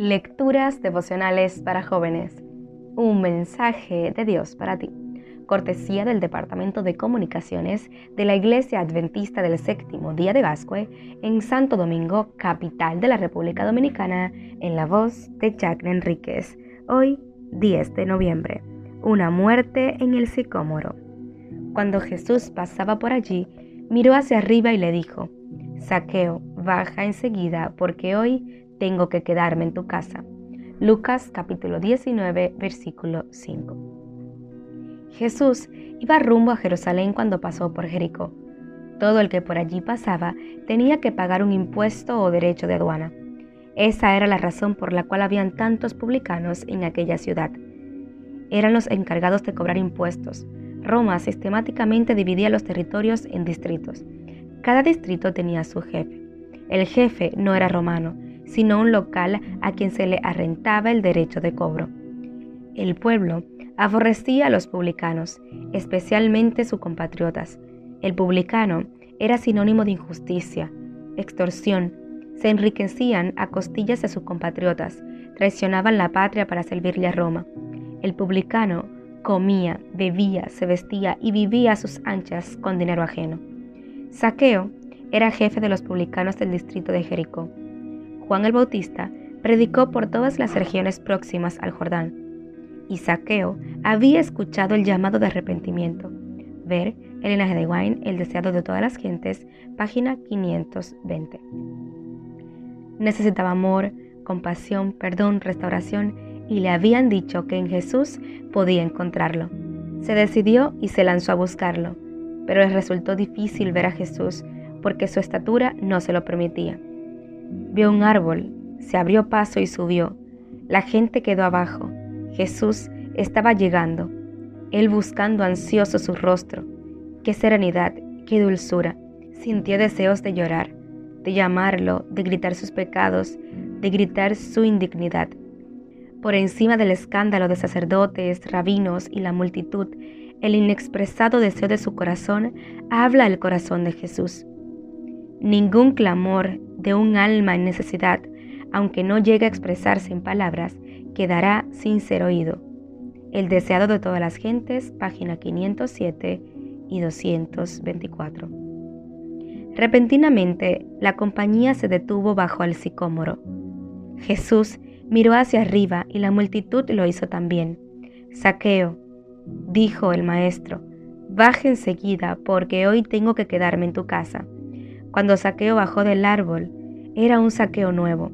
Lecturas devocionales para jóvenes. Un mensaje de Dios para ti. Cortesía del Departamento de Comunicaciones de la Iglesia Adventista del Séptimo Día de Gascue en Santo Domingo, capital de la República Dominicana, en la voz de Jacqueline Enríquez. Hoy, 10 de noviembre. Una muerte en el sicómoro. Cuando Jesús pasaba por allí, miró hacia arriba y le dijo, Saqueo, baja enseguida, porque hoy tengo que quedarme en tu casa. Lucas capítulo 19, versículo 5. Jesús iba rumbo a Jerusalén cuando pasó por Jericó. Todo el que por allí pasaba tenía que pagar un impuesto o derecho de aduana. Esa era la razón por la cual habían tantos publicanos en aquella ciudad. Eran los encargados de cobrar impuestos. Roma sistemáticamente dividía los territorios en distritos. Cada distrito tenía su jefe. El jefe no era romano, sino un local a quien se le arrendaba el derecho de cobro. El pueblo aborrecía a los publicanos, especialmente sus compatriotas. El publicano era sinónimo de injusticia, extorsión, se enriquecían a costillas de sus compatriotas, traicionaban la patria para servirle a Roma. El publicano comía, bebía, se vestía y vivía a sus anchas con dinero ajeno. Saqueo era jefe de los publicanos del distrito de Jericó. Juan el Bautista predicó por todas las regiones próximas al Jordán, y Saqueo había escuchado el llamado de arrepentimiento. Ver el linaje de Wine, el deseado de todas las gentes, página 520. Necesitaba amor, compasión, perdón, restauración, y le habían dicho que en Jesús podía encontrarlo. Se decidió y se lanzó a buscarlo, pero le resultó difícil ver a Jesús porque su estatura no se lo permitía. Vio un árbol, se abrió paso y subió. La gente quedó abajo. Jesús estaba llegando, él buscando ansioso su rostro. Qué serenidad, qué dulzura. Sintió deseos de llorar, de llamarlo, de gritar sus pecados, de gritar su indignidad. Por encima del escándalo de sacerdotes, rabinos y la multitud, el inexpresado deseo de su corazón habla el corazón de Jesús. Ningún clamor de un alma en necesidad, aunque no llegue a expresarse en palabras, quedará sin ser oído. El deseado de todas las gentes, página 507 y 224. Repentinamente, la compañía se detuvo bajo el sicómoro. Jesús miró hacia arriba y la multitud lo hizo también. Saqueo, dijo el maestro, baje enseguida porque hoy tengo que quedarme en tu casa. Cuando Saqueo bajó del árbol, era un saqueo nuevo,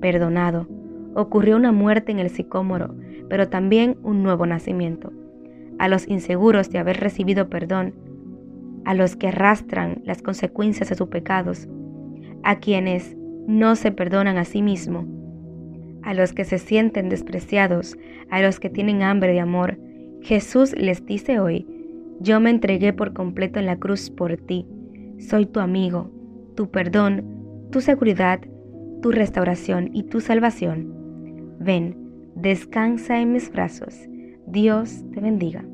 perdonado. Ocurrió una muerte en el sicómoro, pero también un nuevo nacimiento. A los inseguros de haber recibido perdón, a los que arrastran las consecuencias de sus pecados, a quienes no se perdonan a sí mismos, a los que se sienten despreciados, a los que tienen hambre de amor, Jesús les dice hoy, yo me entregué por completo en la cruz por ti, soy tu amigo, tu perdón, tu seguridad, tu restauración y tu salvación. Ven, descansa en mis brazos. Dios te bendiga.